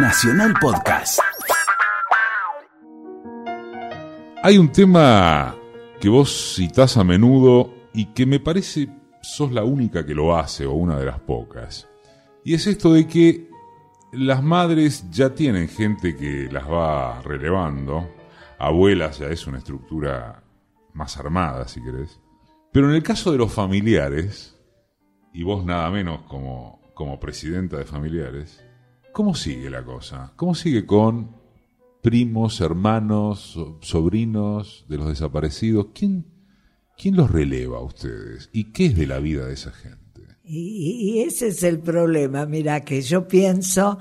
Nacional Podcast. Hay un tema que vos citás a menudo y que me parece sos la única que lo hace o una de las pocas. Y es esto de que las madres ya tienen gente que las va relevando, abuelas ya es una estructura más armada, si querés. Pero en el caso de los familiares, y vos nada menos como, como presidenta de familiares, ¿cómo sigue la cosa? ¿Cómo sigue con primos, hermanos, sobrinos de los desaparecidos? ¿Quién, quién los releva a ustedes? ¿Y qué es de la vida de esa gente? Y, ese es el problema, mira, que yo pienso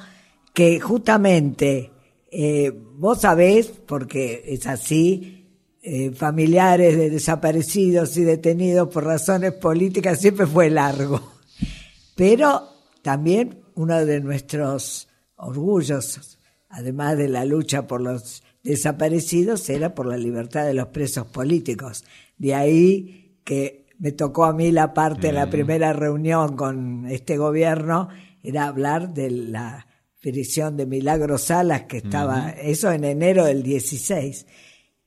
que justamente eh, vos sabés, porque es así, eh, familiares de desaparecidos y detenidos por razones políticas siempre fue largo. Pero también uno de nuestros orgullos, además de la lucha por los desaparecidos, era por la libertad de los presos políticos. De ahí que me tocó a mí la parte de la primera reunión con este gobierno, era hablar de la prisión de Milagro Salas, que estaba, eso en enero del 16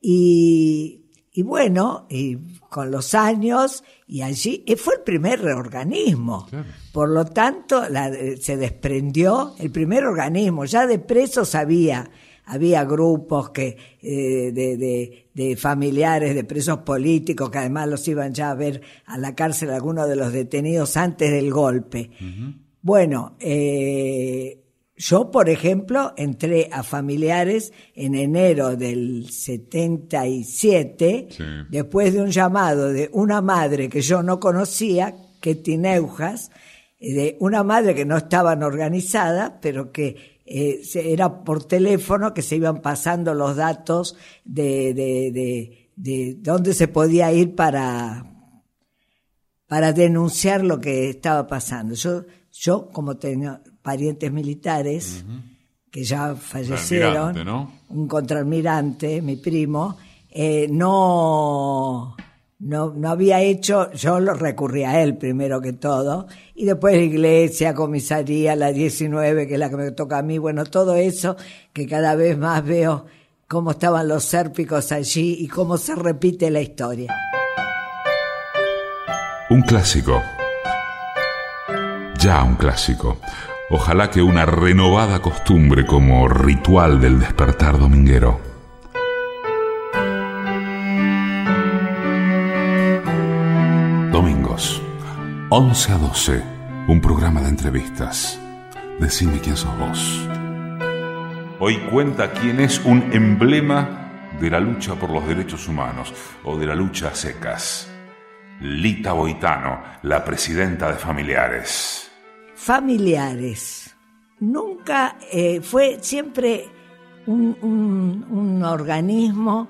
y, y bueno, y con los años, y allí fue el primer organismo. Por lo tanto, eh, se desprendió el primer organismo. Ya de presos había, había grupos que, eh, de, de, de, familiares de presos políticos que además los iban ya a ver a la cárcel algunos de los detenidos antes del golpe. Bueno, eh, yo, por ejemplo, entré a familiares en enero del 77, después de un llamado de una madre que yo no conocía, Ketty Neujas, de una madre que no estaban organizada, pero que eh, era por teléfono que se iban pasando los datos de, de, de, de dónde se podía ir para, para denunciar lo que estaba pasando. Yo, yo como tenía, parientes militares que ya fallecieron, un contraalmirante, mi primo, eh, no, no, no había hecho, yo lo recurrí a él primero que todo, y después la iglesia, comisaría, la 19, que es la que me toca a mí, bueno, todo eso que cada vez más veo cómo estaban los sérpicos allí y cómo se repite la historia. Un clásico. Ya un clásico. Ojalá que una renovada costumbre como ritual del despertar dominguero. Domingos, 11 a 12, un programa de entrevistas. Decime quién sos vos. Hoy cuenta quién es un emblema de la lucha por los derechos humanos o de la lucha a secas. Lita Boitano, la presidenta de Familiares familiares. Nunca eh, fue siempre un, un, organismo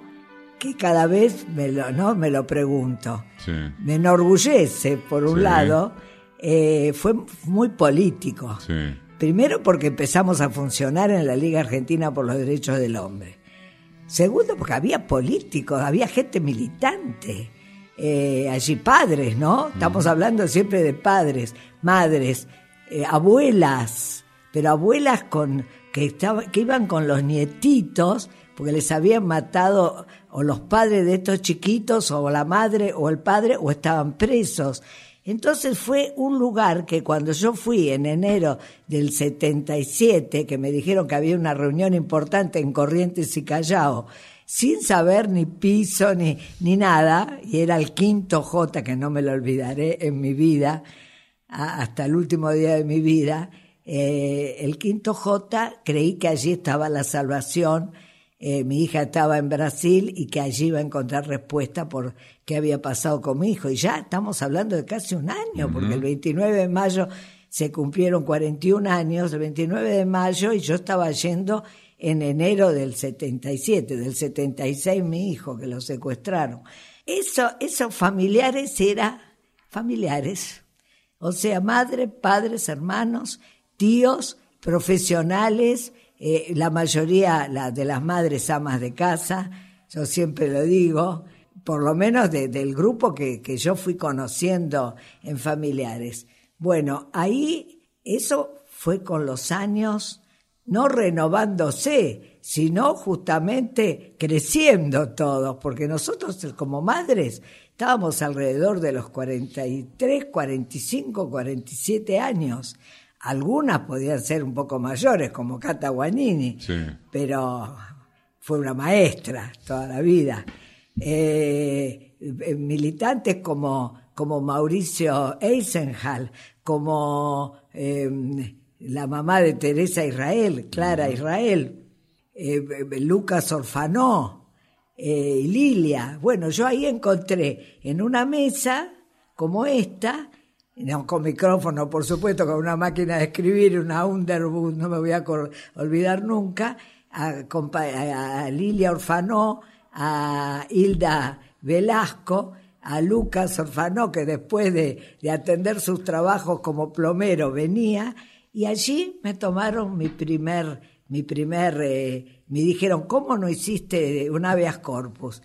que cada vez me lo, ¿no? me lo pregunto. Me enorgullece, por un lado, eh, fue muy político. Primero porque empezamos a funcionar en la Liga Argentina por los Derechos del Hombre. Segundo porque había políticos, había gente militante. Eh, allí padres, ¿no? Estamos hablando siempre de padres, madres, eh, abuelas, pero abuelas con que, estaban, que iban con los nietitos porque les habían matado o los padres de estos chiquitos o la madre o el padre o estaban presos. Entonces fue un lugar que cuando yo fui en enero del 77, que me dijeron que había una reunión importante en Corrientes y Callao, sin saber ni piso ni, ni nada, y era el quinto J, que no me lo olvidaré en mi vida, hasta el último día de mi vida, eh, el quinto J, creí que allí estaba la salvación. Eh, mi hija estaba en Brasil y que allí iba a encontrar respuesta por qué había pasado con mi hijo. Y ya estamos hablando de casi un año, porque el 29 de mayo se cumplieron 41 años, el 29 de mayo, y yo estaba yendo en enero del 77, del 76 mi hijo, que lo secuestraron. Eso, esos familiares era familiares o sea, madre, padres, hermanos, tíos, profesionales, eh, la mayoría de las madres amas de casa, yo siempre lo digo, por lo menos del grupo que yo fui conociendo en familiares. Bueno, ahí eso fue con los años, no renovándose, sino justamente creciendo todos, porque nosotros como madres estábamos alrededor de los 43, 45, 47 años. Algunas podían ser un poco mayores, como Cata Guanini, pero fue una maestra toda la vida. Eh, eh, militantes como, como Mauricio Eisenhal, como em, la mamá de Teresa Israel, Clara Israel, eh, Lucas Orfanó, eh, Lilia. Bueno, yo ahí encontré en una mesa como esta, no con micrófono, por supuesto, con una máquina de escribir, una Underwood, no me voy a olvidar nunca, a, Lilia Orfanó, a Hilda Velasco, a Lucas Orfanó, que después de, atender sus trabajos como plomero venía, y allí me tomaron mi primer, mi primer, eh, me dijeron, ¿cómo no hiciste un habeas corpus?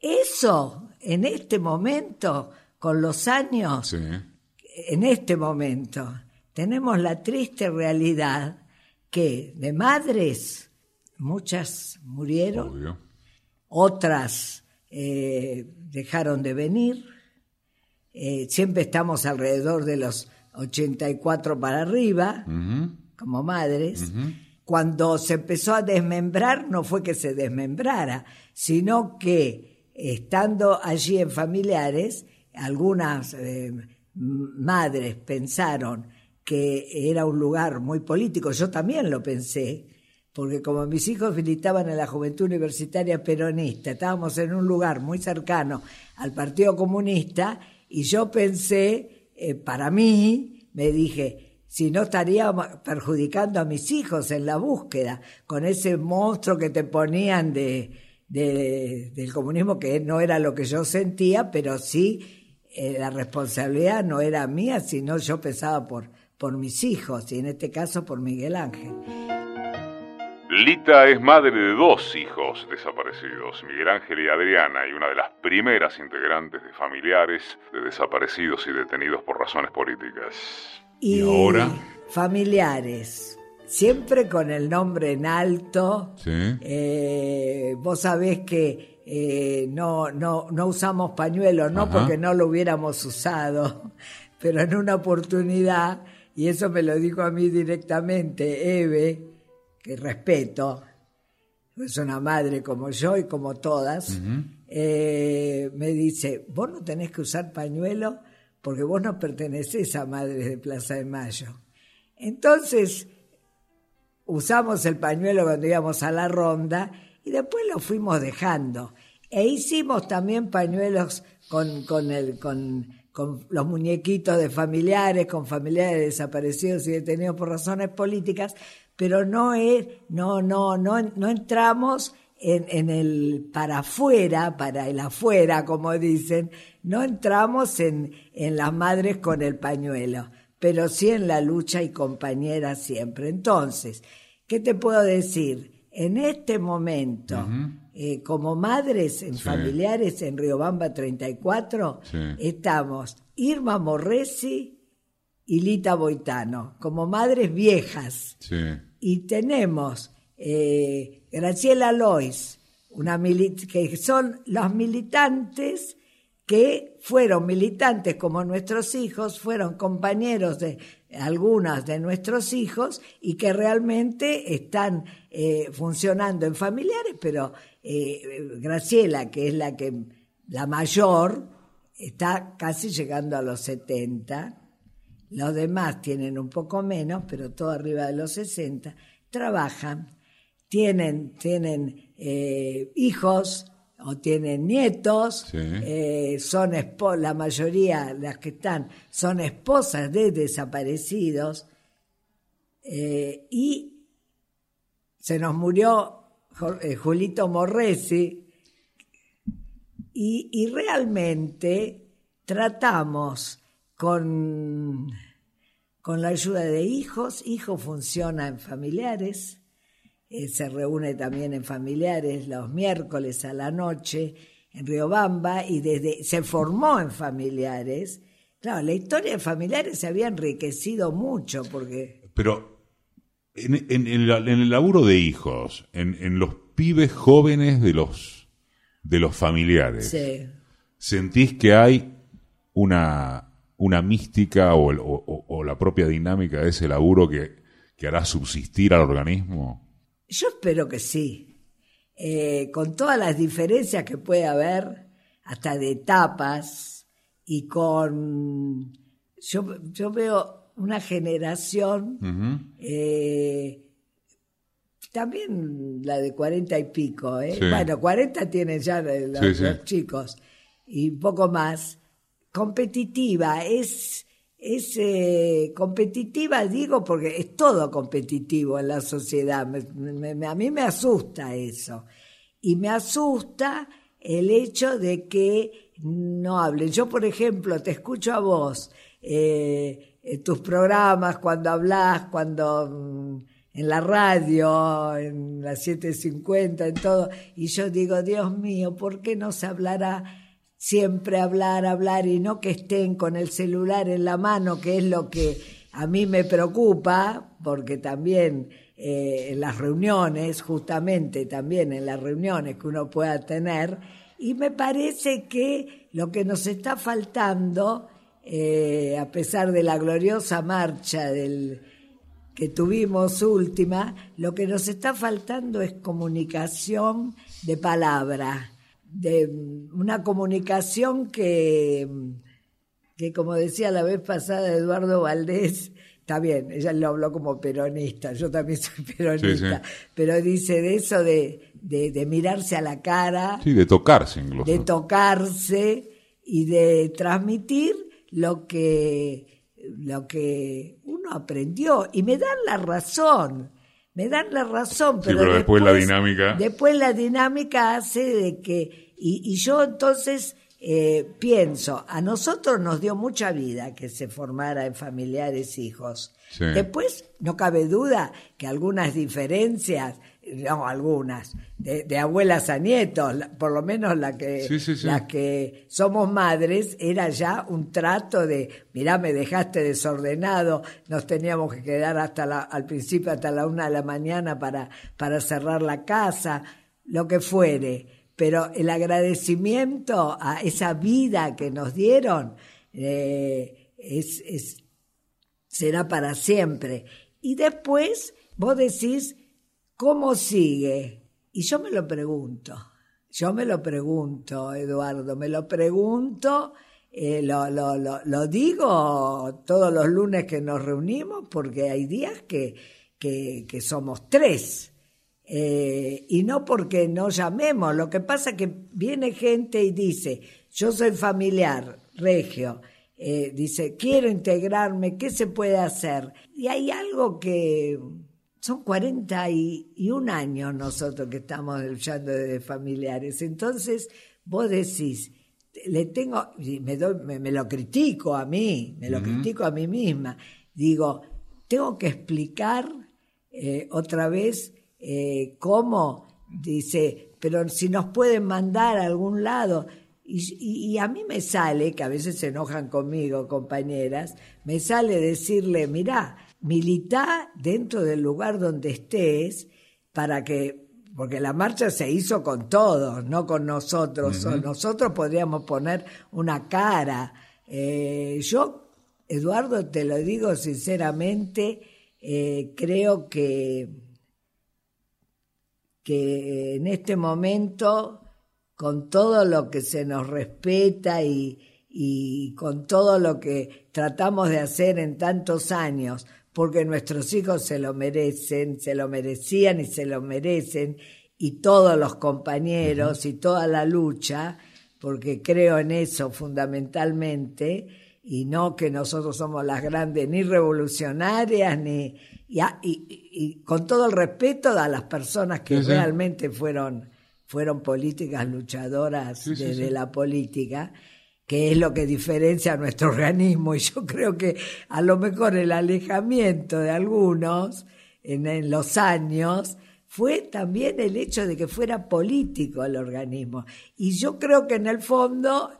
Eso, en este momento, con los años, en este momento, tenemos la triste realidad que de madres, muchas murieron, otras eh, dejaron de venir, eh, siempre estamos alrededor de los 84 para arriba, como madres. Cuando se empezó a desmembrar, no fue que se desmembrara, sino que estando allí en familiares, algunas eh, madres pensaron que era un lugar muy político, yo también lo pensé, porque como mis hijos militaban en la Juventud Universitaria Peronista, estábamos en un lugar muy cercano al Partido Comunista y yo pensé, eh, para mí, me dije, si no estaría perjudicando a mis hijos en la búsqueda, con ese monstruo que te ponían de, del comunismo, que no era lo que yo sentía, pero sí eh, la responsabilidad no era mía, sino yo pensaba por, por mis hijos, y en este caso por Miguel Ángel. Lita es madre de dos hijos desaparecidos, Miguel Ángel y Adriana, y una de las primeras integrantes de familiares de desaparecidos y detenidos por razones políticas. Y, ahora. Familiares, siempre con el nombre en alto. Sí. Eh, vos sabés que eh, no, no, no usamos pañuelo, no porque no lo hubiéramos usado, pero en una oportunidad, y eso me lo dijo a mí directamente Eve, que respeto, es una madre como yo y como todas, eh, me dice, vos no tenés que usar pañuelo porque vos no pertenecés a Madres de Plaza de Mayo. Entonces, usamos el pañuelo cuando íbamos a la ronda y después lo fuimos dejando. E hicimos también pañuelos con, con, el, con, con los muñequitos de familiares, con familiares desaparecidos y detenidos por razones políticas, pero no es, no, no, no, no entramos en, en, el para afuera, para el afuera, como dicen, no entramos en, en las madres con el pañuelo, pero sí en la lucha y compañera siempre. Entonces, ¿qué te puedo decir? En este momento, eh, como madres en familiares en Riobamba 34, estamos Irma Morresi, y Lita Boitano, como madres viejas. Y tenemos eh, Graciela Lois, una que son los militantes que fueron militantes como nuestros hijos, fueron compañeros de algunas de nuestros hijos y que realmente están eh, funcionando en familiares, pero eh, Graciela, que es la que la mayor, está casi llegando a los 70 los demás tienen un poco menos, pero todo arriba de los 60, trabajan, tienen, tienen eh, hijos o tienen nietos, eh, son la mayoría, las que están, son esposas de desaparecidos, eh, y se nos murió Julito Morresi, y, y realmente tratamos con, con la ayuda de hijos. Hijo funciona en familiares, eh, se reúne también en familiares los miércoles a la noche en Riobamba y desde se formó en familiares. Claro, la historia de familiares se había enriquecido mucho porque... Pero en, el laburo de hijos, en, los pibes jóvenes de los, de los familiares, ¿sentís que hay una, una mística o, la propia dinámica de ese laburo que, que hará subsistir al organismo? Yo espero que sí. Eh, con todas las diferencias que puede haber, hasta de etapas, y con... Yo, yo veo una generación, eh, también la de cuarenta y pico, ¿eh? bueno, cuarenta tienen ya los, chicos, y poco más, competitiva, es... Es competitiva, digo, porque es todo competitivo en la sociedad. a mí me asusta eso. Y me asusta el hecho de que no hablen. Yo, por ejemplo, te escucho a vos, eh, tus programas, cuando hablas, cuando mm, en la radio, en las 7.50, en todo, y yo digo, Dios mío, ¿por qué no se hablará siempre hablar, hablar y no que estén con el celular en la mano, que es lo que a mí me preocupa, porque también eh, en las reuniones, justamente también en las reuniones que uno pueda tener, y me parece que lo que nos está faltando, eh, a pesar de la gloriosa marcha del, que tuvimos última, lo que nos está faltando es comunicación de palabra, de una comunicación que, que como decía la vez pasada Eduardo Valdés, Está bien, ella lo habló como peronista, yo también soy peronista, pero dice de eso de, de, mirarse a la cara. Sí, de tocarse incluso. De tocarse y de transmitir lo que, lo que uno aprendió. Y me dan la razón, me dan la razón. Pero, pero después, la dinámica. Después la dinámica hace de que, y, y yo entonces eh, pienso, a nosotros nos dio mucha vida que se formara en familiares hijos. Después, no cabe duda que algunas diferencias, no algunas, de, abuelas a nietos, por lo menos la que, las que somos madres, era ya un trato de, mirá, me dejaste desordenado, nos teníamos que quedar hasta la, al principio hasta la una de la mañana para, para cerrar la casa, lo que fuere pero el agradecimiento a esa vida que nos dieron eh, es, será para siempre. Y después vos decís, ¿cómo sigue? Y yo me lo pregunto, yo me lo pregunto, Eduardo, me lo pregunto, eh, lo, lo, lo, digo todos los lunes que nos reunimos, porque hay días que, que, somos tres eh, y no porque no llamemos, lo que pasa es que viene gente y dice, yo soy familiar, regio, eh, dice, quiero integrarme, ¿qué se puede hacer? Y hay algo que son 41 años nosotros que estamos luchando de familiares, entonces vos decís, le tengo, me, doy, me, lo critico a mí, me lo critico a mí misma, digo, tengo que explicar eh, otra vez eh, ¿cómo? Dice, pero si nos pueden mandar a algún lado. Y, a mí me sale, que a veces se enojan conmigo, compañeras, me sale decirle, mirá, milita dentro del lugar donde estés para que, porque la marcha se hizo con todos, no con nosotros. Nosotros podríamos poner una cara. Eh, yo, Eduardo, te lo digo sinceramente, eh, creo que que en este momento, con todo lo que se nos respeta y, y con todo lo que tratamos de hacer en tantos años, porque nuestros hijos se lo merecen, se lo merecían y se lo merecen, y todos los compañeros y toda la lucha, porque creo en eso fundamentalmente, y no que nosotros somos las grandes ni revolucionarias ni, y, con todo el respeto a las personas que realmente fueron, fueron políticas luchadoras desde la política, que es lo que diferencia a nuestro organismo. Y yo creo que a lo mejor el alejamiento de algunos en, los años fue también el hecho de que fuera político el organismo. Y yo creo que en el fondo,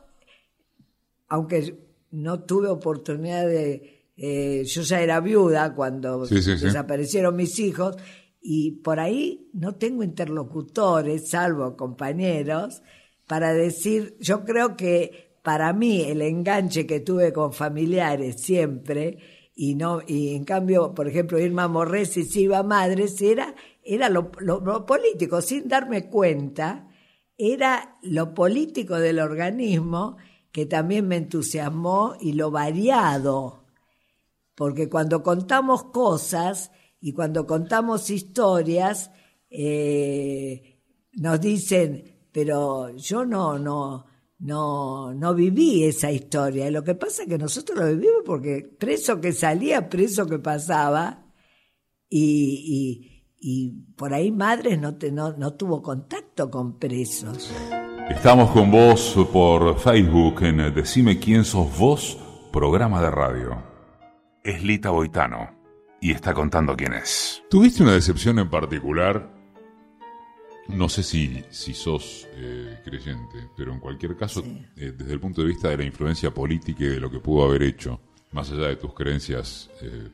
aunque no tuve oportunidad de eh, yo ya era viuda cuando desaparecieron mis hijos y por ahí no tengo interlocutores, salvo compañeros, para decir, yo creo que para mí el enganche que tuve con familiares siempre, y no, y en cambio, por ejemplo, Irma Morrés y Silva Madres era, era lo, lo político, sin darme cuenta, era lo político del organismo que también me entusiasmó y lo variado, porque cuando contamos cosas y cuando contamos historias, eh, nos dicen, pero yo no, no, no, no viví esa historia. Y lo que pasa es que nosotros lo vivimos porque preso que salía, preso que pasaba, y, y, por ahí Madres no, no, no tuvo contacto con presos. Estamos con vos por Facebook en Decime quién sos vos, programa de radio. Es Lita Boitano y está contando quién es. ¿Tuviste una decepción en particular? No sé si, si sos eh, creyente, pero en cualquier caso, eh, desde el punto de vista de la influencia política y de lo que pudo haber hecho, más allá de tus creencias eh,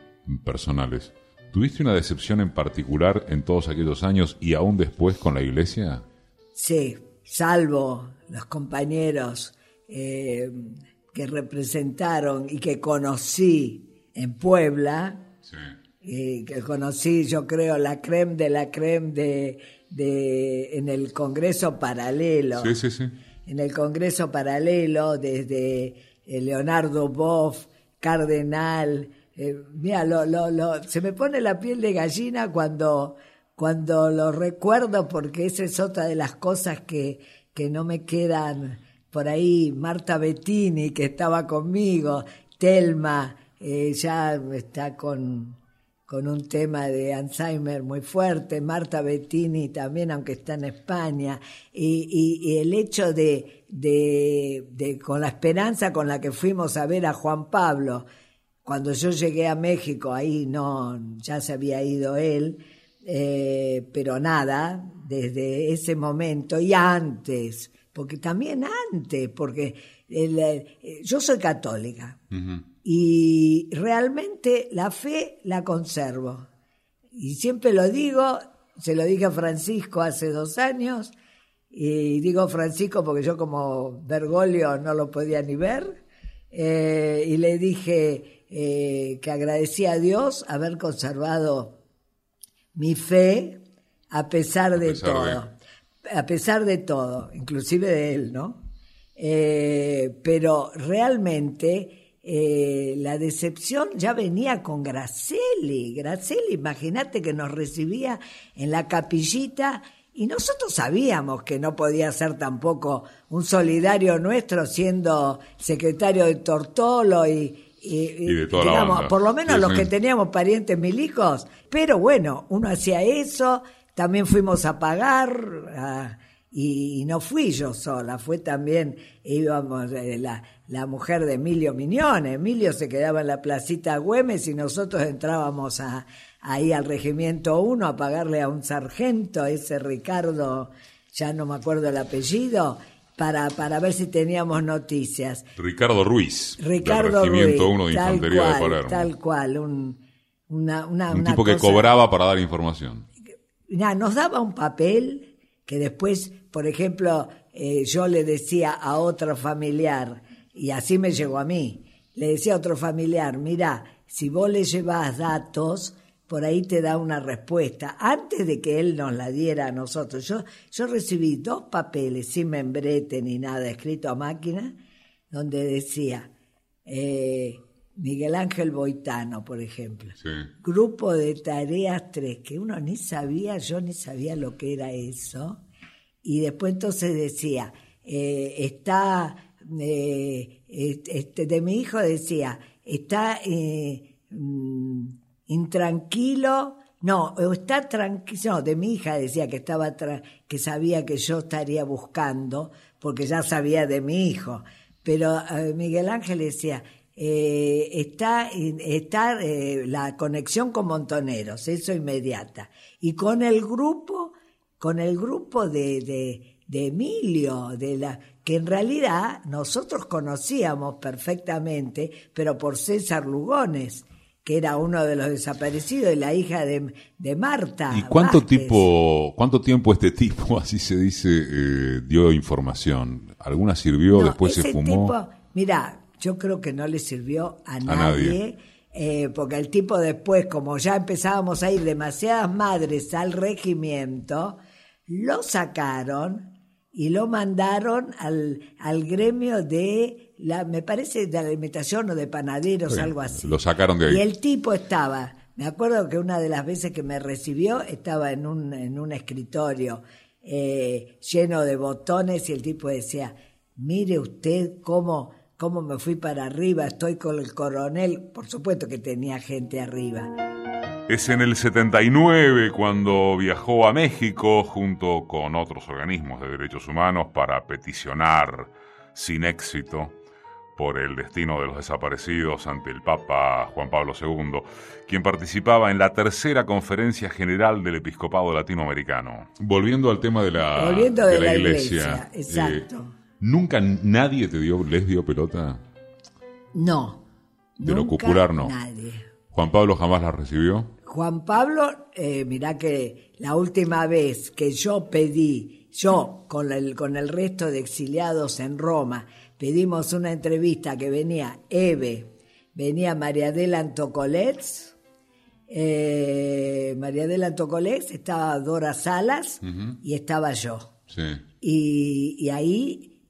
personales, ¿tuviste una decepción en particular en todos aquellos años y aún después con la iglesia? Sí, salvo los compañeros que representaron y que conocí en Puebla, y que conocí, yo creo, la creme de la creme de, de en el Congreso Paralelo. Sí, sí, sí. En el Congreso Paralelo, desde eh, Leonardo Boff, Cardenal. Eh, mira, lo, lo, lo, se me pone la piel de gallina cuando cuando lo recuerdo porque esa es otra de las cosas que, que no me quedan por ahí, Marta Bettini que estaba conmigo, Telma eh, ya está con, con un tema de Alzheimer muy fuerte, Marta Bettini también, aunque está en España, y, el hecho de, con la esperanza con la que fuimos a ver a Juan Pablo, cuando yo llegué a México, ahí no, ya se había ido él, eh, pero nada, desde ese momento y antes, porque también antes, porque eh, yo soy católica y realmente la fe la conservo. Y siempre lo digo, se lo dije a Francisco hace dos años, y digo Francisco porque yo como Bergoglio no lo podía ni ver, eh, y le dije que agradecía a Dios haber conservado mi fe a pesar de todo. A pesar de todo, inclusive de él, ¿no? Eh, pero realmente eh, la decepción ya venía con Graceli. Graceli, imagínate que nos recibía en la capillita y nosotros sabíamos que no podía ser tampoco un solidario nuestro siendo secretario de Tortolo y, y, de toda digamos, por lo menos los que teníamos parientes milicos, pero bueno, uno hacía eso, también fuimos a pagar, y, no fui yo sola, fue también, íbamos, eh, la, la mujer de Emilio Miñones, Emilio se quedaba en la placita Güemes y nosotros entrábamos a, ahí al regimiento 1 a pagarle a un sargento, ese Ricardo, ya no me acuerdo el apellido, para, para ver si teníamos noticias. Ricardo Ruiz, Ricardo del Regimiento 1 de Infantería cual, de Palermo. Tal cual, un, una, una, un tipo que cobraba para dar información. nos daba un papel que después, por ejemplo, eh, yo le decía a otro familiar, y así me llegó a mí, le decía a otro familiar, mira, si vos le llevas datos, por ahí te da una respuesta. Antes de que él nos la diera a nosotros, yo, yo recibí dos papeles sin membrete ni nada, escrito a máquina, donde decía eh, Miguel Ángel Boitano, por ejemplo. Grupo de tareas 3, que uno ni sabía, yo ni sabía lo que era eso. Y después entonces decía, eh, está, eh, este, de mi hijo decía, está... Mm, intranquilo, no, está tranquilo, no, de mi hija decía que estaba que sabía que yo estaría buscando, porque ya sabía de mi hijo, pero eh, Miguel Ángel decía, eh, está, está eh, la conexión con Montoneros, eso inmediata, y con el grupo, con el grupo de, de Emilio, de la que en realidad nosotros conocíamos perfectamente, pero por César Lugones, que era uno de los desaparecidos y la hija de, de Marta. ¿Y cuánto Vázquez. tipo, cuánto tiempo este tipo, así se dice, eh, dio información? ¿Alguna sirvió, No, después se fumó? tipo- mira, yo creo que no le sirvió a nadie, nadie. eh, porque el tipo después, como ya empezábamos a ir demasiadas madres al regimiento, lo sacaron y lo mandaron al, al gremio de, la, me parece, de alimentación o de panaderos, Sí, algo así. lo sacaron de ahí. Y el tipo estaba, me acuerdo que una de las veces que me recibió estaba en un, en un escritorio eh, lleno de botones y el tipo decía, mire usted cómo, cómo me fui para arriba, estoy con el coronel, por supuesto que tenía gente arriba. Es en el 79 cuando viajó a México junto con otros organismos de derechos humanos para peticionar sin éxito por el destino de los desaparecidos ante el Papa Juan Pablo II, quien participaba en la tercera conferencia general del episcopado latinoamericano. Volviendo al tema de la, Volviendo de la iglesia, iglesia, exacto. eh, ¿Nunca nadie te dio, les dio pelota? No. De lo nunca popular, no. Nadie. ¿Juan Pablo jamás la recibió? Juan Pablo, eh, mirá que la última vez que yo pedí, yo con el, con el resto de exiliados en Roma, pedimos una entrevista que venía Eve, venía María Adela Antocolets, eh, María Adela Antocolets, estaba Dora Salas y estaba yo. Sí. Y, y ahí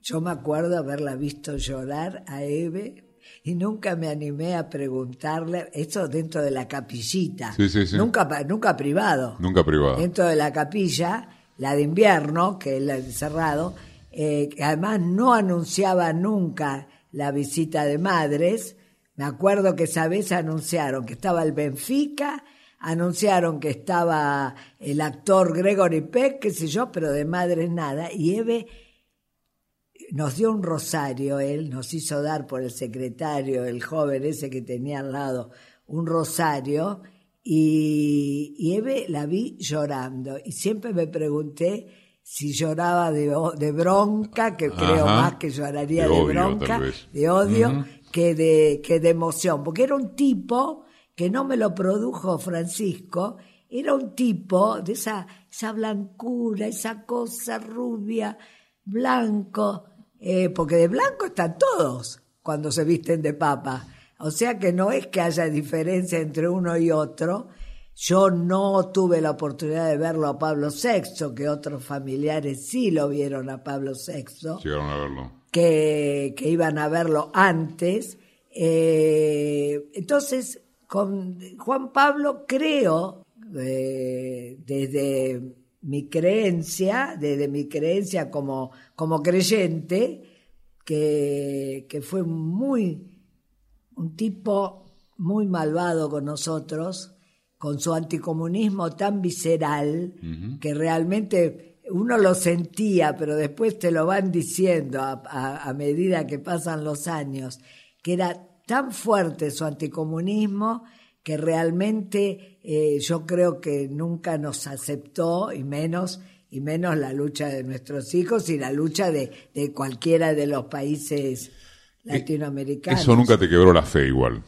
yo me acuerdo haberla visto llorar a Eve y nunca me animé a preguntarle, eso dentro de la capillita, Sí, sí, sí. Nunca, nunca privado, Nunca privado. dentro de la capilla, la de invierno, que es la de cerrado, eh, que además no anunciaba nunca la visita de madres. Me acuerdo que esa vez anunciaron que estaba el Benfica, anunciaron que estaba el actor Gregory Peck, qué sé yo, pero de madres nada. Y Eve nos dio un rosario, él nos hizo dar por el secretario, el joven ese que tenía al lado, un rosario, y, y Eve la vi llorando, y siempre me pregunté si lloraba de, de bronca, que creo más que lloraría De de, odio, bronca, de odio, que, de, que de emoción, porque era un tipo que no me lo produjo Francisco, era un tipo de esa, esa blancura, esa cosa rubia, blanco, eh, porque de blanco están todos cuando se visten de papa. O sea que no es que haya diferencia entre uno y otro. Yo no tuve la oportunidad de verlo a Pablo VI, que otros familiares sí lo vieron a Pablo VI Llegaron a verlo. que, que iban a verlo antes. Eh, entonces, con Juan Pablo creo, eh, desde mi creencia, desde mi creencia como, como creyente, que, que fue muy, un tipo muy malvado con nosotros, con su anticomunismo tan visceral, que realmente uno lo sentía, pero después te lo van diciendo a, a- a medida que pasan los años, que era tan fuerte su anticomunismo que realmente eh, yo creo que nunca nos aceptó y menos y menos la lucha de nuestros hijos y la lucha de, de cualquiera de los países latinoamericanos. Eso nunca te quebró la fe igual.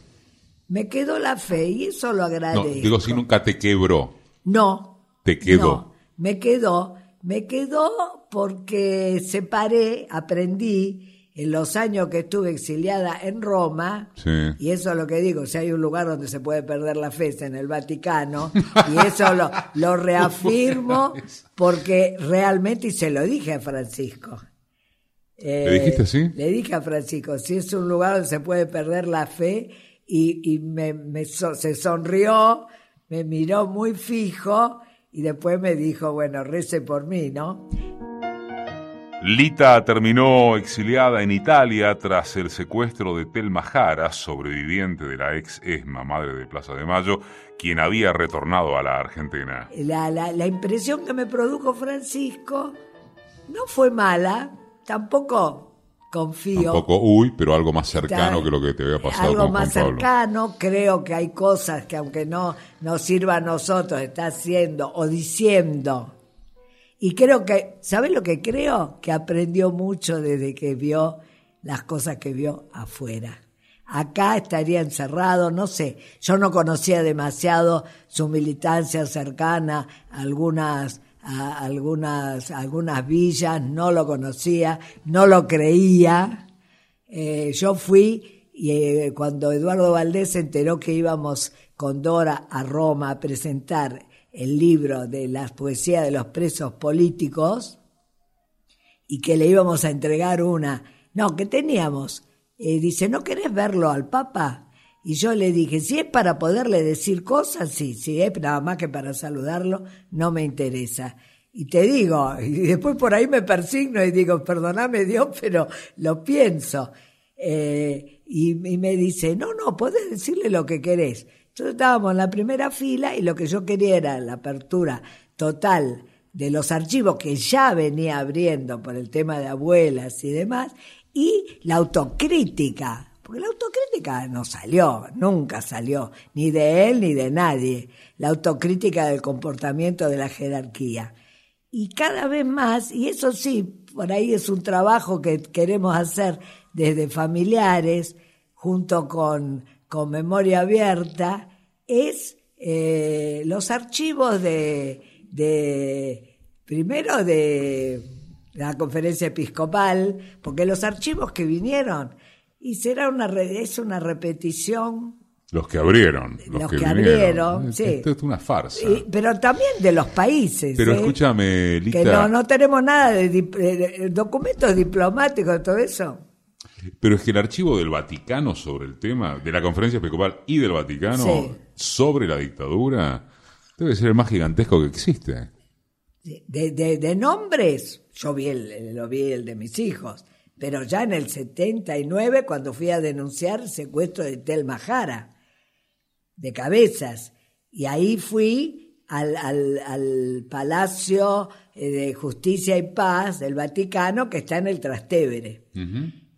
Me quedó la fe y eso lo No, agradezco. digo, si nunca te quebró. No. Te quedó. No, me quedó. Me quedó porque separé, aprendí en los años que estuve exiliada en Roma, Sí. y eso es lo que digo, si hay un lugar donde se puede perder la fe es en el Vaticano, y eso lo, lo reafirmo porque realmente, y se lo dije a Francisco. ¿Le Eh, dijiste así? Le dije a Francisco, si es un lugar donde se puede perder la fe, y, y me, me so- se sonrió, me miró muy fijo, y después me dijo, bueno, rece por mí, ¿no? Lita terminó exiliada en Italia tras el secuestro de Telma Jara, sobreviviente de la ex ESMA, madre de Plaza de Mayo, quien había retornado a la Argentina. La, la, la impresión que me produjo Francisco no fue mala, tampoco confío. Un poco uy, pero algo más cercano que lo que te había pasado Algo con Juan más Pablo. cercano, creo que hay cosas que aunque no nos sirva a nosotros, está haciendo o diciendo Y creo que, ¿sabes lo que creo? Que aprendió mucho desde que vio las cosas que vio afuera. Acá estaría encerrado, no sé, yo no conocía demasiado su militancia cercana algunas, a algunas, algunas villas, no lo conocía, no lo creía. Eh, yo fui y eh, cuando Eduardo Valdés se enteró que íbamos con Dora a Roma a presentar el libro de las poesías de los presos políticos y que le íbamos a entregar una, no, que teníamos eh, dice, ¿no querés verlo al Papa? Y yo le dije, si es para poderle decir cosas, sí, si es nada más que para saludarlo, no me interesa. Y te digo, y después por ahí me persigno y digo, perdóname Dios, pero lo pienso. Eh, y, y, me dice, no, no, podés decirle lo que querés. Entonces estábamos en la primera fila y lo que yo quería era la apertura total de los archivos que ya venía abriendo por el tema de abuelas y demás, y la autocrítica, porque la autocrítica no salió, nunca salió, ni de él ni de nadie, la autocrítica del comportamiento de la jerarquía. Y cada vez más, y eso sí, por ahí es un trabajo que queremos hacer desde familiares, junto con, con Memoria Abierta, es eh, los archivos de, de, primero de la conferencia episcopal, porque los archivos que vinieron, y será una, es una repetición. Los que abrieron. Los, que, abrieron, sí. Esto es una farsa. pero también de los países. Pero ¿eh? escúchame, Lita. Que no, no tenemos nada de, documentos diplomáticos, todo eso. Pero es que el archivo del Vaticano sobre el tema, de la conferencia episcopal y del Vaticano sobre la dictadura, debe ser el más gigantesco que existe. De, de, de nombres, yo vi el, lo vi el de mis hijos, pero ya en el 79, cuando fui a denunciar el secuestro de Telma Jara, de cabezas, y ahí fui al, al, al Palacio eh, de Justicia y Paz del Vaticano, que está en el Trastevere.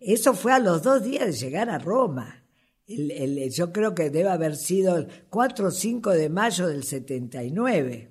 Eso fue a los dos días de llegar a Roma. Yo creo que debe haber sido el 4 o 5 de mayo del 79.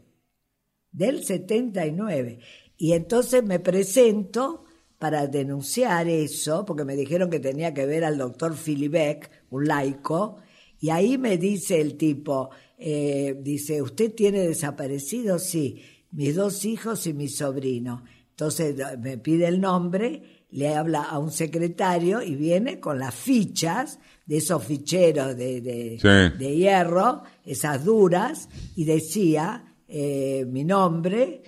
Del 79. Y entonces me presento para denunciar eso, porque me dijeron que tenía que ver al doctor Filibeck, un laico, y ahí me dice el tipo, eh, dice, ¿usted tiene desaparecido? Sí, mis dos hijos y mi sobrino. Entonces me pide el nombre, le habla a un secretario y viene con las fichas de esos ficheros de, de, hierro, esas duras, y decía eh, mi nombre,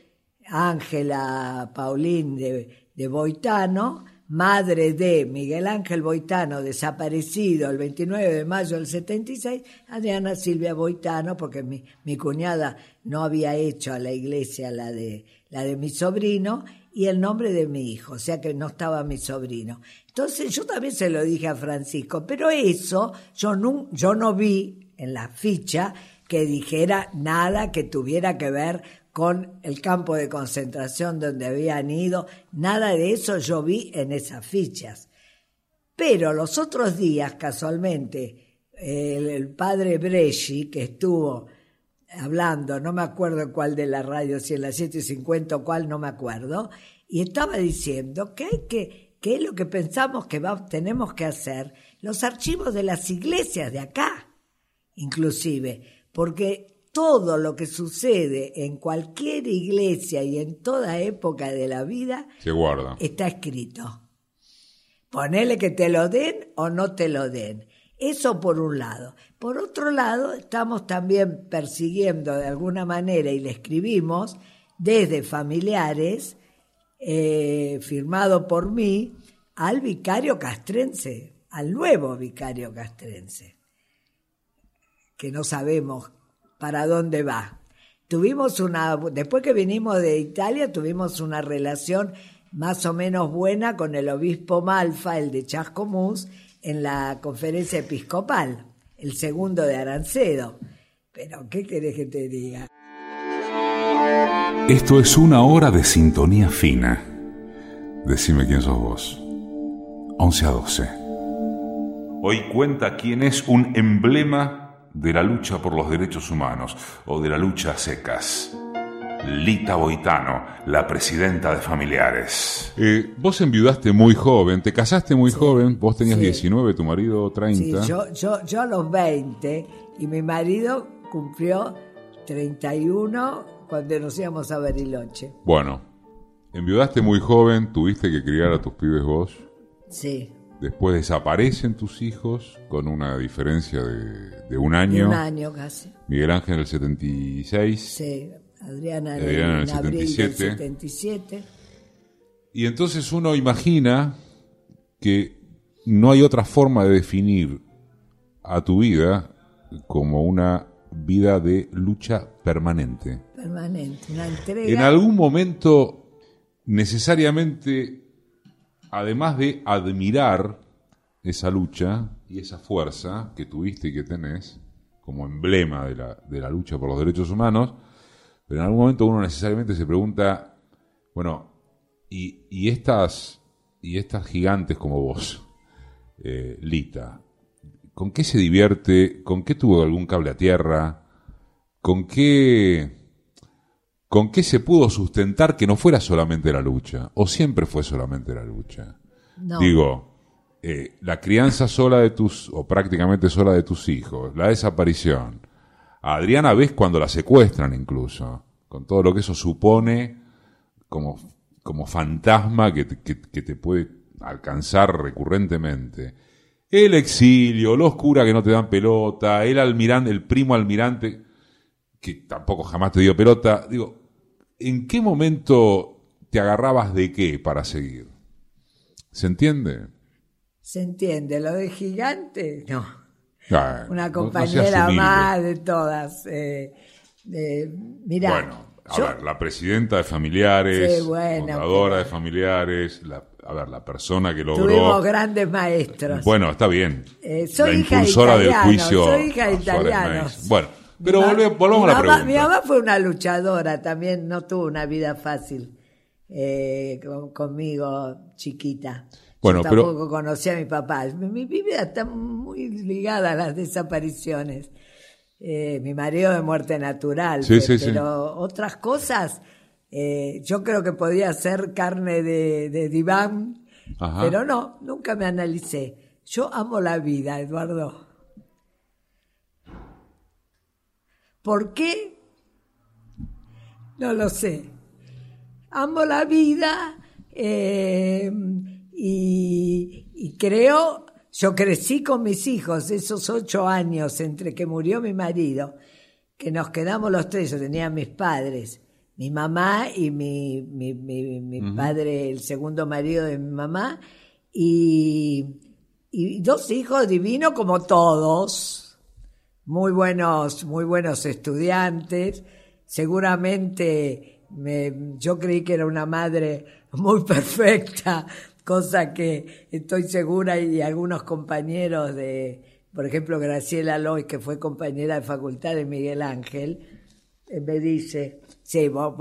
Ángela Paulín de, de, Boitano, madre de Miguel Ángel Boitano, desaparecido el 29 de mayo del 76, Adriana Silvia Boitano, porque mi, mi cuñada no había hecho a la iglesia la de, la de mi sobrino, y el nombre de mi hijo, o sea que no estaba mi sobrino. Entonces yo también se lo dije a Francisco, pero eso yo no, yo no vi en la ficha que dijera nada que tuviera que ver con el campo de concentración donde habían ido, nada de eso yo vi en esas fichas. Pero los otros días, casualmente, el, padre Bresci, que estuvo hablando, no me acuerdo cuál de la radio, si en la 750 o cuál, no me acuerdo, y estaba diciendo que hay que, que es lo que pensamos que tenemos que hacer, los archivos de las iglesias de acá, inclusive, porque todo lo que sucede en cualquier iglesia y en toda época de la vida Se guarda. está escrito. Ponele que te lo den o no te lo den. Eso por un lado. Por otro lado, estamos también persiguiendo de alguna manera, y le escribimos desde familiares, eh, firmado por mí, al vicario castrense, al nuevo vicario castrense, que no sabemos para dónde va. Tuvimos una, después que vinimos de Italia, tuvimos una relación más o menos buena con el obispo Malfa, el de Chascomús, en la conferencia episcopal, el segundo de Arancedo. Pero, ¿qué querés que te diga? Esto es una hora de sintonía fina. Decime quién sos vos. 11 a 12. Hoy cuenta quién es un emblema de la lucha por los derechos humanos o de la lucha a secas. Lita Boitano, la presidenta de familiares. Eh, vos enviudaste muy joven, te casaste muy joven, vos tenías 19, tu marido 30. Sí, yo, yo, yo a los 20 y mi marido cumplió 31 cuando nos íbamos a Bariloche. Bueno, enviudaste muy joven, tuviste que criar a tus pibes vos. Sí. Después desaparecen tus hijos con una diferencia de, un año. un año casi. Miguel Ángel en el 76. Sí, Adriana, en, el 77. Y entonces uno imagina que no hay otra forma de definir a tu vida como una vida de lucha permanente. Permanente, una entrega. En algún momento, necesariamente además de admirar esa lucha y esa fuerza que tuviste y que tenés como emblema de la, de la lucha por los derechos humanos, pero en algún momento uno necesariamente se pregunta, bueno, y, estas, y estas gigantes como vos, eh, Lita, ¿con qué se divierte? ¿Con qué tuvo algún cable a tierra? ¿Con qué, ¿Con qué se pudo sustentar que no fuera solamente la lucha? ¿O siempre fue solamente la lucha? Digo, eh, la crianza sola de tus, o prácticamente sola de tus hijos, la desaparición. A Adriana ves cuando la secuestran incluso, con todo lo que eso supone como, como fantasma que te, puede alcanzar recurrentemente. El exilio, los curas que no te dan pelota, el almirante, el primo almirante que tampoco jamás te dio pelota. Digo, ¿en qué momento te agarrabas de qué para seguir? ¿Se entiende? Se entiende. Lo de gigante, no. Una compañera más de todas. Eh, bueno, a ver, la presidenta de familiares, la fundadora de familiares, la, a ver, la persona que logró. Tuvimos grandes maestros. Bueno, está bien. Eh, soy la impulsora del juicio. Soy hija de italianos. Bueno, pero volvamos a la pregunta. Mi mamá fue una luchadora, también no tuvo una vida fácil eh, conmigo, chiquita. Bueno, Yo tampoco conocía a mi papá. Mi, vida está muy ligada a las desapariciones. Eh, mi marido de muerte natural, pero, otras cosas, eh, yo creo que podía ser carne de, diván, pero no, nunca me analicé. Yo amo la vida, Eduardo. ¿Por qué? No lo sé. Amo la vida eh, y, creo, yo crecí con mis hijos esos ocho años entre que murió mi marido, que nos quedamos los tres, yo tenía mis padres, mi mamá y mi, mi, padre, el segundo marido de mi mamá, y, y dos hijos divinos como todos muy buenos, muy buenos estudiantes. Seguramente me, yo creí que era una madre muy perfecta, cosa que estoy segura y algunos compañeros de, por ejemplo, Graciela Loy, que fue compañera de facultad de Miguel Ángel, eh, me dice, sí, vos,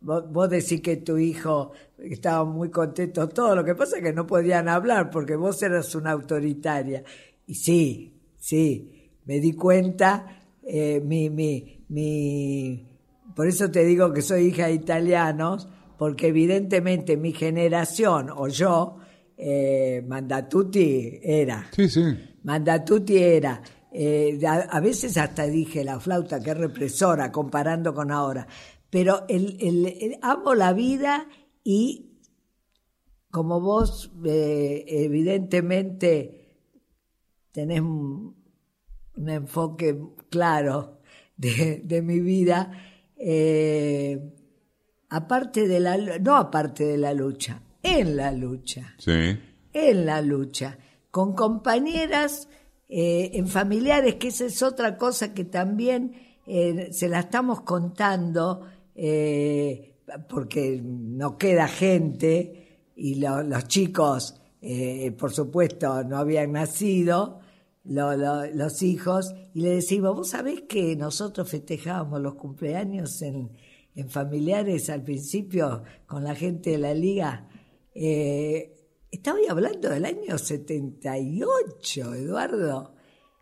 vos, decís que tu hijo estaba muy contento, todo lo que pasa es que no podían hablar porque vos eras una autoritaria. Y sí, sí, me di cuenta, eh, mi, mi, mi, por eso te digo que soy hija de italianos, porque evidentemente mi generación o yo, eh, Mandatuti era. Sí, sí. Mandatuti era. Eh, a, veces hasta dije la flauta que represora comparando con ahora. Pero el, el, amo la vida y como vos evidentemente tenés un enfoque claro de, mi vida, eh, aparte de la, no aparte de la lucha, en la lucha. Sí. En la lucha, con compañeras, eh, en familiares, que esa es otra cosa que también eh, se la estamos contando, porque no queda gente y los chicos, por supuesto, no habían nacido los hijos y le decimos, vos sabés que nosotros festejábamos los cumpleaños en, familiares al principio con la gente de la liga. Eh, estaba hablando del año 78, Eduardo.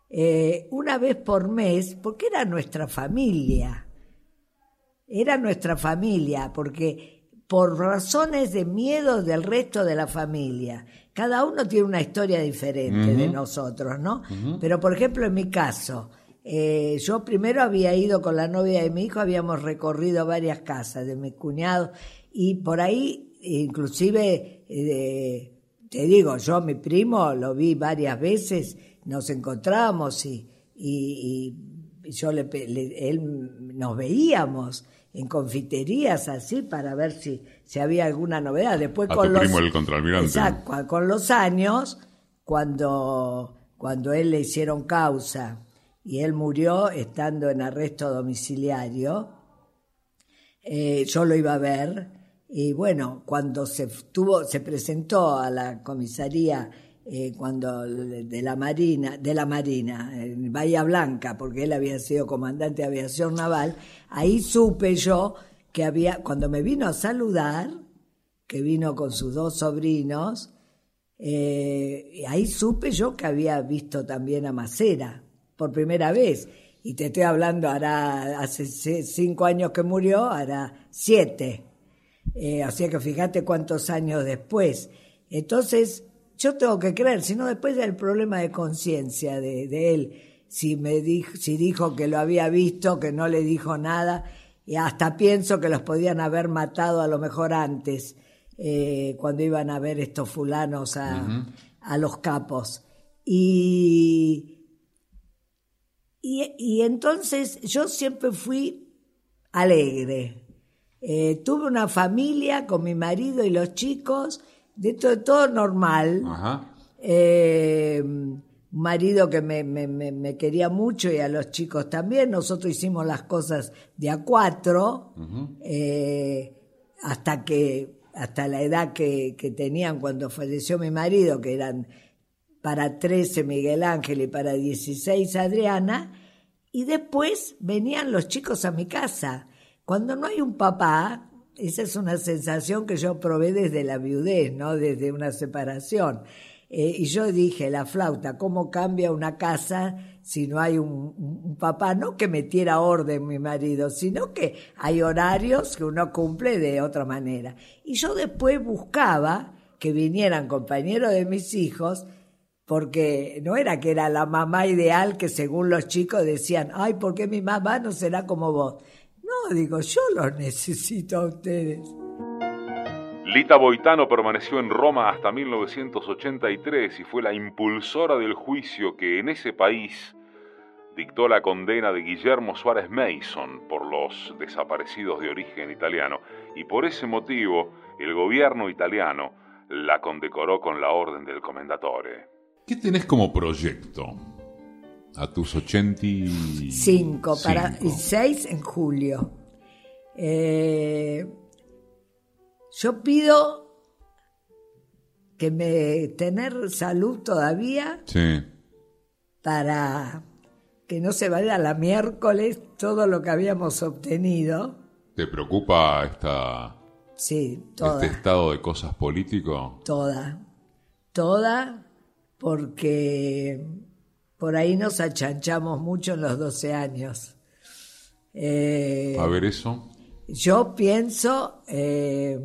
Eh, una vez por mes, porque era nuestra familia. era nuestra familia, porque por razones de miedo del resto de la familia, cada uno tiene una historia diferente de nosotros, ¿no? Pero por ejemplo, en mi caso, eh, yo primero había ido con la novia de mi hijo, habíamos recorrido varias casas de mi cuñado y por ahí, inclusive, eh, te digo, yo mi primo lo vi varias veces, nos encontramos y, y, yo le, él nos veíamos en confiterías así para ver si, si había alguna novedad. Después con los, primo el contraalmirante. Exacto, con los años, cuando, cuando él le hicieron causa y él murió estando en arresto domiciliario, eh, yo lo iba a ver y bueno, cuando se tuvo, se presentó a la comisaría eh, cuando de la Marina, de la Marina, en Bahía Blanca, porque él había sido comandante de aviación naval, ahí supe yo que había, cuando me vino a saludar, que vino con sus dos sobrinos, eh, ahí supe yo que había visto también a Macera por primera vez. Y te estoy hablando, hará hace cinco años que murió, hará siete. Eh, sea que fíjate cuántos años después. Entonces, yo tengo que creer, si no después del problema de conciencia de, él, si me dijo, si dijo que lo había visto, que no le dijo nada, y hasta pienso que los podían haber matado a lo mejor antes, eh, cuando iban a ver estos fulanos a, a los capos. Y, y, y entonces yo siempre fui alegre eh, tuve una familia con mi marido y los chicos, de todo, normal. Eh, un marido que me, me, me, quería mucho y a los chicos también. Nosotros hicimos las cosas de a cuatro, eh, hasta que, hasta la edad que, que tenían cuando falleció mi marido, que eran para 13 Miguel Ángel y para 16 Adriana, y después venían los chicos a mi casa. Cuando no hay un papá, esa es una sensación que yo probé desde la viudez, ¿no? Desde una separación. Eh, y yo dije, la flauta, ¿cómo cambia una casa si no hay un, papá? No que metiera orden mi marido, sino que hay horarios que uno cumple de otra manera. Y yo después buscaba que vinieran compañeros de mis hijos, porque no era que era la mamá ideal que según los chicos decían, ay, ¿por qué mi mamá no será como vos? No, digo, yo los necesito a ustedes. Lita Boitano permaneció en Roma hasta 1983 y fue la impulsora del juicio que en ese país dictó la condena de Guillermo Suárez Mason por los desaparecidos de origen italiano y por ese motivo el gobierno italiano la condecoró con la Orden del Comendatore. ¿Qué tenés como proyecto? a tus 85 para y 6 en julio. Eh, yo pido que me tener salud todavía para que no se vaya la miércoles todo lo que habíamos obtenido. ¿Te preocupa esta, sí, este estado de cosas político? Toda, toda, porque por ahí nos achanchamos mucho en los 12 años. Eh, a ver eso. Yo pienso, eh,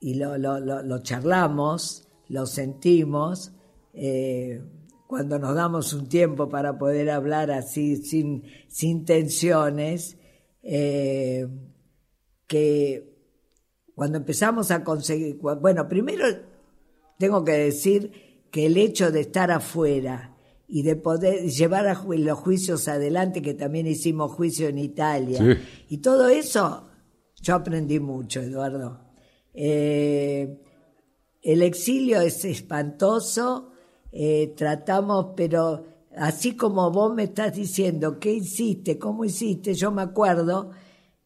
y lo, lo, lo, charlamos, lo sentimos, eh, cuando nos damos un tiempo para poder hablar así, sin, sin tensiones, que cuando empezamos a conseguir, bueno, primero tengo que decir que el hecho de estar afuera y de poder llevar los juicios adelante, que también hicimos juicio en Italia, y todo eso, yo aprendí mucho, Eduardo. Eh, el exilio es espantoso, eh, tratamos, pero así como vos me estás diciendo, ¿qué hiciste? ¿Cómo hiciste? Yo me acuerdo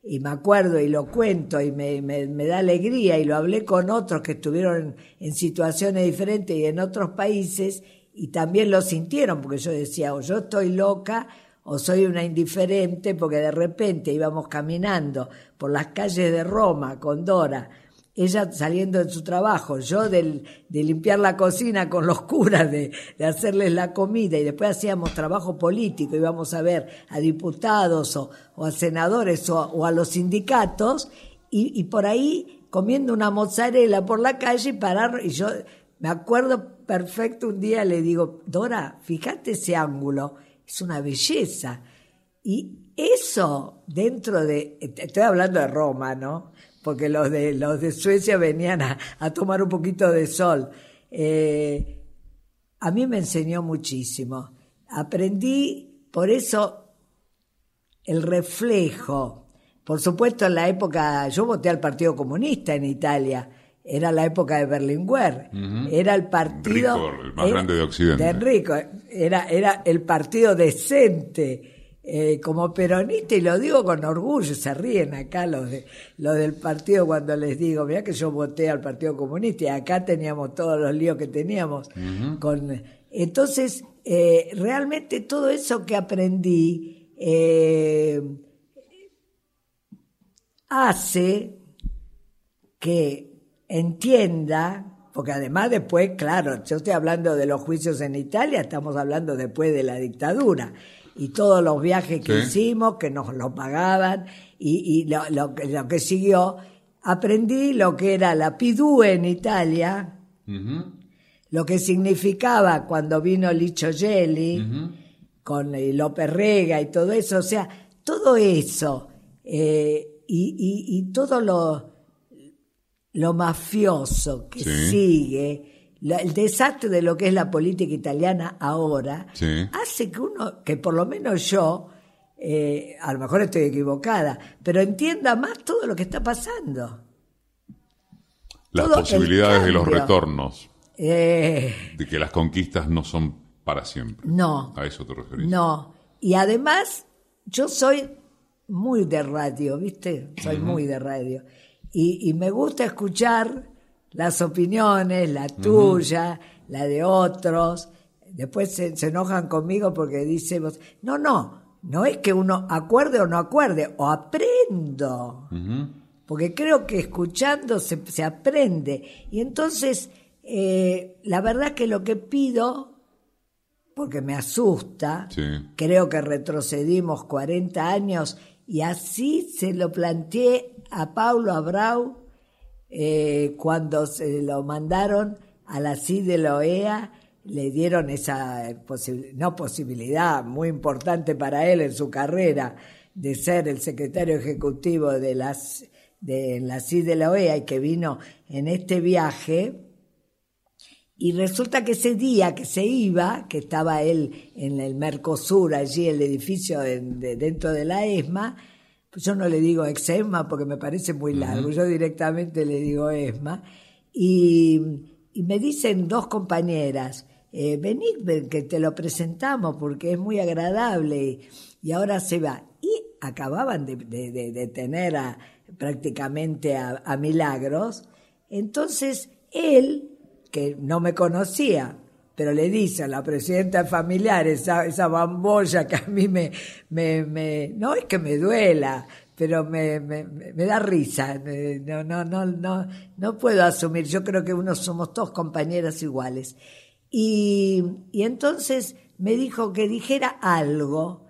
y me acuerdo y lo cuento y me, me, da alegría y lo hablé con otros que estuvieron en, situaciones diferentes y en otros países y también lo sintieron porque yo decía o yo estoy loca o soy una indiferente porque de repente íbamos caminando por las calles de Roma con Dora ella saliendo de su trabajo, yo del, de limpiar la cocina con los curas, de, de, hacerles la comida y después hacíamos trabajo político, íbamos a ver a diputados o, o a senadores o, o, a los sindicatos y, y, por ahí comiendo una mozzarella por la calle y parar y yo me acuerdo perfecto un día le digo, Dora, fíjate ese ángulo, es una belleza. Y eso dentro de, estoy hablando de Roma, ¿no? Porque los de, los de Suecia venían a, a tomar un poquito de sol. Eh, a mí me enseñó muchísimo. Aprendí, por eso, el reflejo. Por supuesto, en la época, yo voté al Partido Comunista en Italia, era la época de Berlinguer, uh -huh. era el partido... Enrico, el más era, grande de Occidente. De Enrico, era, era el partido decente eh, como peronista, y lo digo con orgullo, se ríen acá los, de, los del partido cuando les digo, mira que yo voté al Partido Comunista y acá teníamos todos los líos que teníamos. Uh -huh. con, entonces, eh, realmente todo eso que aprendí eh, hace que entienda, porque además después, claro, yo estoy hablando de los juicios en Italia, estamos hablando después de la dictadura y todos los viajes que sí. hicimos, que nos lo pagaban, y, y lo, lo, lo, que siguió, aprendí lo que era la pidú en Italia, uh -huh. lo que significaba cuando vino Licho Gelli, uh -huh. con López Rega y todo eso, o sea, todo eso, eh, y, y, y, todo lo, lo mafioso que sí. sigue, la, el desastre de lo que es la política italiana ahora sí. hace que uno, que por lo menos yo, eh, a lo mejor estoy equivocada, pero entienda más todo lo que está pasando. Las todo posibilidades de los retornos. Eh, de que las conquistas no son para siempre. No. A eso te referís. No. Y además, yo soy muy de radio, ¿viste? Soy uh -huh. muy de radio. Y, y me gusta escuchar las opiniones, la tuya, uh -huh. la de otros. Después se, se, enojan conmigo porque dicen, no, no, no es que uno acuerde o no acuerde, o aprendo. Uh -huh. Porque creo que escuchando se, se aprende. Y entonces, eh, la verdad que lo que pido, porque me asusta, sí. creo que retrocedimos 40 años y así se lo planteé a Paulo Abrau eh, cuando se lo mandaron a la CID de la OEA, le dieron esa no posibilidad muy importante para él en su carrera de ser el secretario ejecutivo de, las, de la CID de la OEA y que vino en este viaje. Y resulta que ese día que se iba, que estaba él en el Mercosur, allí el edificio de, de, dentro de la ESMA, pues yo no le digo exema porque me parece muy largo, uh -huh. yo directamente le digo ESMA, y, y me dicen dos compañeras, eh, venid que te lo presentamos porque es muy agradable y, y ahora se va. Y acababan de, de, de, de tener a, prácticamente a, a Milagros, entonces él, que no me conocía, pero le dice a la presidenta familiar esa, esa bambolla que a mí me, no es que me duela, pero me, da risa, no, no, no, no, no puedo asumir, yo creo que uno somos todos compañeras iguales. Y, entonces me dijo que dijera algo,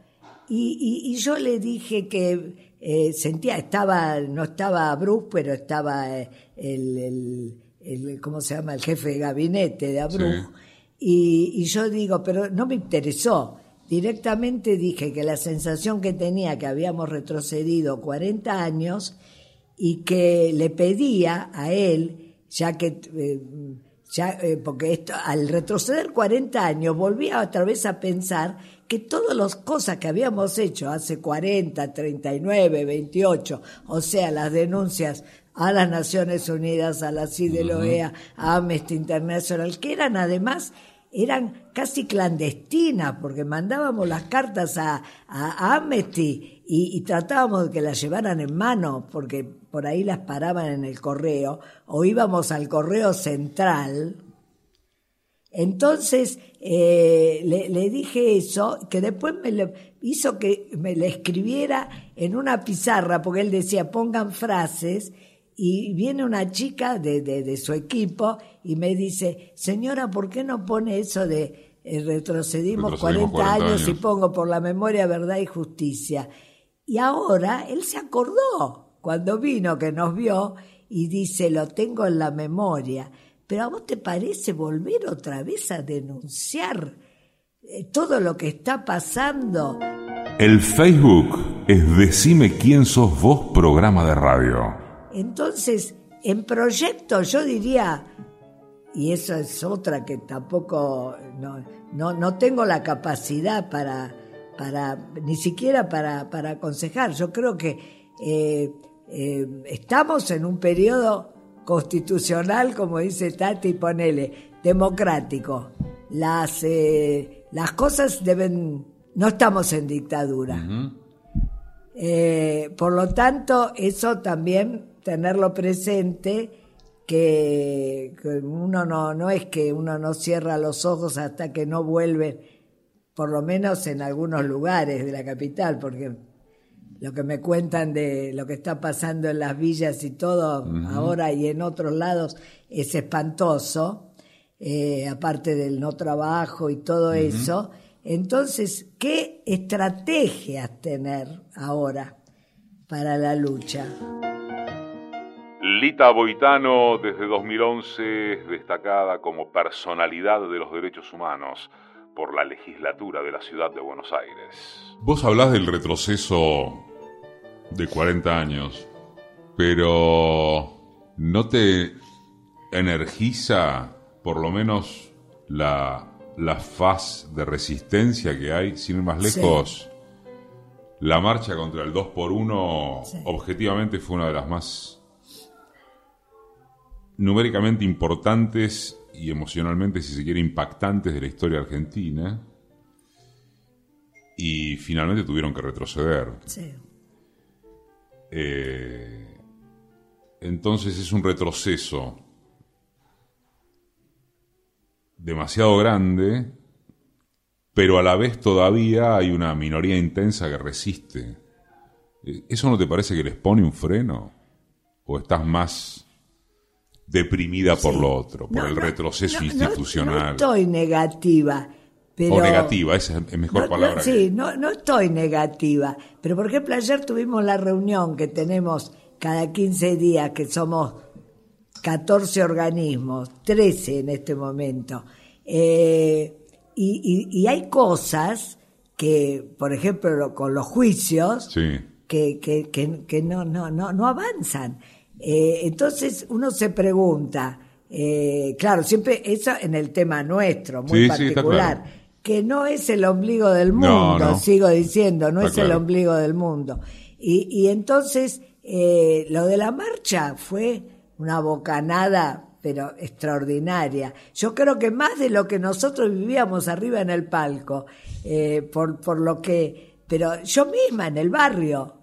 y, yo le dije que eh, sentía, estaba, no estaba Bruce, pero estaba el, el, el, ¿cómo se llama? El jefe de gabinete de Abruz. Sí y, y, yo digo, pero no me interesó. Directamente dije que la sensación que tenía que habíamos retrocedido 40 años y que le pedía a él, ya que, eh, ya, eh, porque esto, al retroceder 40 años volvía otra vez a pensar que todas las cosas que habíamos hecho hace 40, 39, 28, o sea, las denuncias a las Naciones Unidas, a la CIDE, a Amnesty International, que eran además eran casi clandestinas, porque mandábamos las cartas a, a, y, y, tratábamos de que las llevaran en mano, porque por ahí las paraban en el correo, o íbamos al correo central. Entonces eh, le, le, dije eso, que después me hizo que me le escribiera en una pizarra, porque él decía pongan frases, y viene una chica de, de, su equipo y me dice, señora, ¿por qué no pone eso de eh, retrocedimos, 40, años, y pongo por la memoria, verdad y justicia? Y ahora él se acordó cuando vino, que nos vio, y dice, lo tengo en la memoria. Pero a vos te parece volver otra vez a denunciar eh, todo lo que está pasando. El Facebook es Decime quién sos vos, programa de radio. Entonces, en proyectos yo diría, y eso es otra que tampoco, no, no, tengo la capacidad para, para ni siquiera para, para aconsejar. Yo creo que eh, eh, estamos en un periodo constitucional, como dice Tati, ponele, democrático. Las, eh, las cosas deben, no estamos en dictadura. Por lo tanto, eso también tenerlo presente que, uno no, no es que uno no cierra los ojos hasta que no vuelve, por lo menos en algunos lugares de la capital, porque lo que me cuentan de lo que está pasando en las villas y todo ahora y en otros lados es espantoso, eh, aparte del no trabajo y todo eso. Entonces, ¿qué estrategias tener ahora para la lucha? Lita Boitano, desde 2011, es destacada como personalidad de los derechos humanos por la legislatura de la ciudad de Buenos Aires. Vos hablás del retroceso de 40 años, pero ¿no te energiza por lo menos la, la faz de resistencia que hay, sin ir más lejos? La marcha contra el 2 por 1 objetivamente fue una de las más numéricamente importantes y emocionalmente, si se quiere, impactantes de la historia argentina. Y finalmente tuvieron que retroceder. Sí. Eh, entonces es un retroceso demasiado grande, pero a la vez todavía hay una minoría intensa que resiste. Eh, ¿Eso no te parece que les pone un freno? ¿O estás más deprimida por lo otro, por el retroceso institucional. No, estoy negativa. Pero, o negativa, esa es mejor palabra. sí, no, no estoy negativa. Pero por ejemplo, ayer tuvimos la reunión que tenemos cada 15 días, que somos 14 organismos, 13 en este momento. Eh, y, hay cosas que, por ejemplo, con los juicios, que, que, que, no, no, no, no avanzan. Eh, entonces uno se pregunta, eh, claro, siempre eso en el tema nuestro, muy particular, que no es el ombligo del mundo, sigo diciendo, no es el ombligo del mundo. Y, y entonces lo de la marcha fue una bocanada pero extraordinaria. Yo creo que más de lo que nosotros vivíamos arriba en el palco, por, por lo que, pero yo misma en el barrio,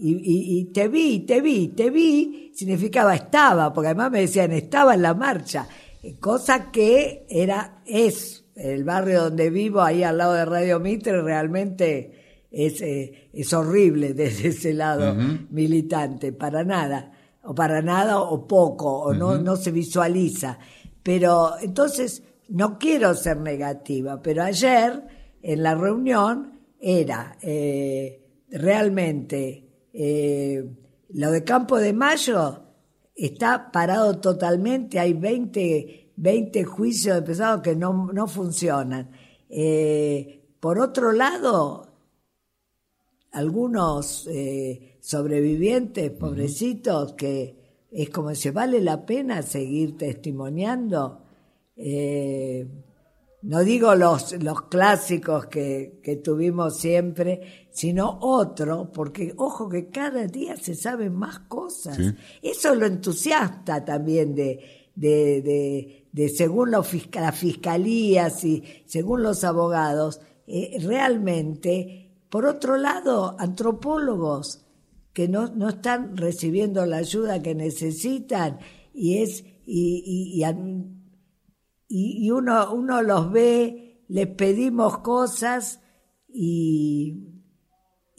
y, te vi, te vi, te vi, significaba estaba, porque además me decían estaba en la marcha, eh, cosa que era, es, el barrio donde vivo, ahí al lado de Radio Mitre, realmente es, eh, es horrible desde ese lado militante, para nada, o para nada o poco, o no, no se visualiza. Pero entonces, no quiero ser negativa, pero ayer en la reunión era eh, realmente eh, lo de Campo de Mayo está parado totalmente, hay 20, 20 juicios de pesado que no, no funcionan. Eh, por otro lado, algunos eh, sobrevivientes, pobrecitos, que es como si vale la pena seguir testimoniando. no digo los, los clásicos que, que tuvimos siempre, sino otro, porque ojo que cada día se saben más cosas. Eso lo entusiasta también de, de, de, según las fiscalías y según los abogados, eh, realmente, por otro lado, antropólogos que no, no están recibiendo la ayuda que necesitan y es y, y, y, uno, uno los ve, les pedimos cosas y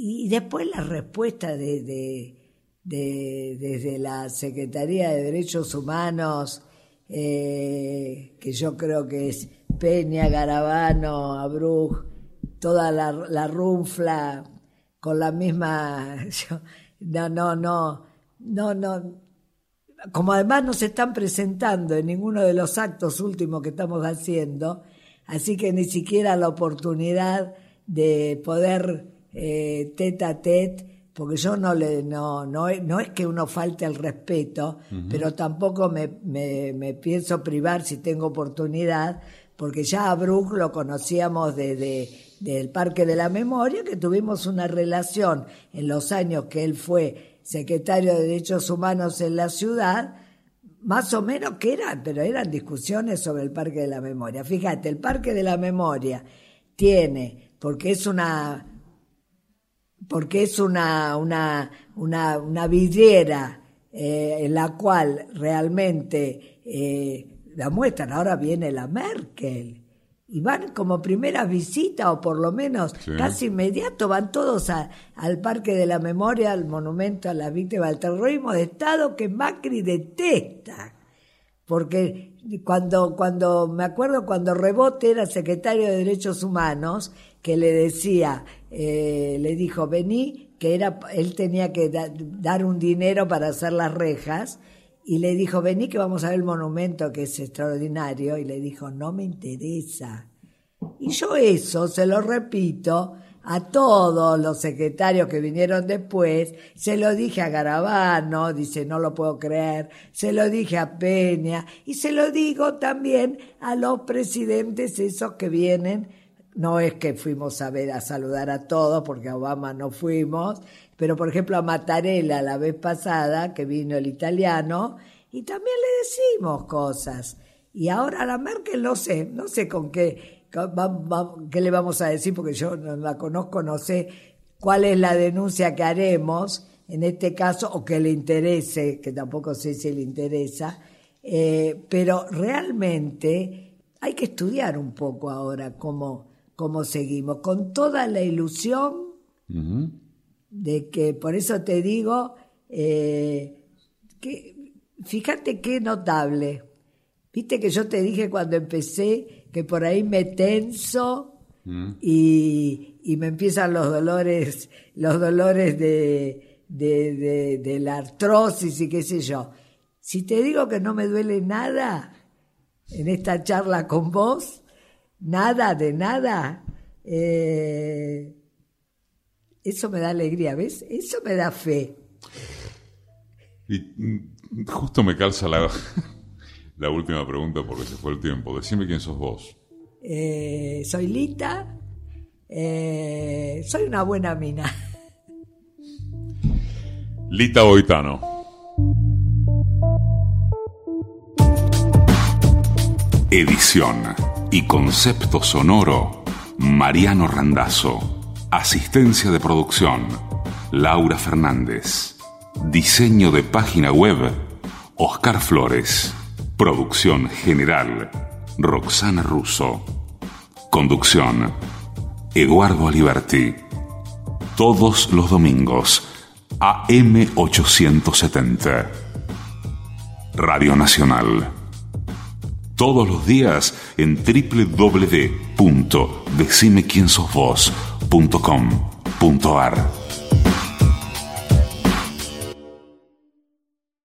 y después la respuesta de, de, desde la Secretaría de Derechos Humanos, eh, que yo creo que es Peña, Garabano, Abruj, toda la, la con la misma... no, no, no, no, no. Como además no se están presentando en ninguno de los actos últimos que estamos haciendo, así que ni siquiera la oportunidad de poder eh, tete a tete porque yo no le no no, no es que uno falte el respeto, pero tampoco me, me, me, pienso privar si tengo oportunidad, porque ya a Bruch lo conocíamos desde del Parque de la Memoria, que tuvimos una relación en los años que él fue secretario de Derechos Humanos en la ciudad, más o menos que eran, pero eran discusiones sobre el Parque de la Memoria. Fíjate, el Parque de la Memoria tiene, porque es una porque es una, una, una, vidriera eh, en la cual realmente eh, la muestran. Ahora viene la Merkel y van como primera visita o por lo menos casi inmediato van todos al Parque de la Memoria, al monumento a las víctimas del terrorismo de Estado que Macri detesta. Porque cuando, cuando, me acuerdo cuando Rebote era secretario de Derechos Humanos, que le decía, eh, le dijo, vení, que era, él tenía que dar un dinero para hacer las rejas, y le dijo, vení que vamos a ver el monumento que es extraordinario, y le dijo, no me interesa. Y yo eso se lo repito a todos los secretarios que vinieron después, se lo dije a Garabano, dice, no lo puedo creer, se lo dije a Peña, y se lo digo también a los presidentes esos que vienen. No es que fuimos a ver a saludar a todos, porque a Obama no fuimos, pero por ejemplo a Mattarella la vez pasada, que vino el italiano, y también le decimos cosas. Y ahora a la Merkel no sé, no sé con qué, qué le vamos a decir, porque yo no la conozco, no sé cuál es la denuncia que haremos en este caso, o que le interese, que tampoco sé si le interesa, eh, pero realmente hay que estudiar un poco ahora cómo cómo seguimos, con toda la ilusión de que, por eso te digo, eh, que fíjate qué notable. Viste que yo te dije cuando empecé que por ahí me tenso y, y, me empiezan los dolores, los dolores de, de, de la artrosis y qué sé yo. Si te digo que no me duele nada en esta charla con vos, nada de nada, eh, eso me da alegría, ¿ves? Eso me da fe. Y mm, justo me calza la, la última pregunta porque se fue el tiempo. Decime quién sos vos. Eh, soy Lita, eh, soy una buena mina. Lita Boitano. Edición y concepto sonoro, Mariano Randazzo. Asistencia de producción, Laura Fernández. Diseño de página web, Oscar Flores. Producción general, Roxana Russo. Conducción, Eduardo Aliberti. Todos los domingos, AM870. Radio Nacional todos los días en www.decimequiensosvos.com.ar.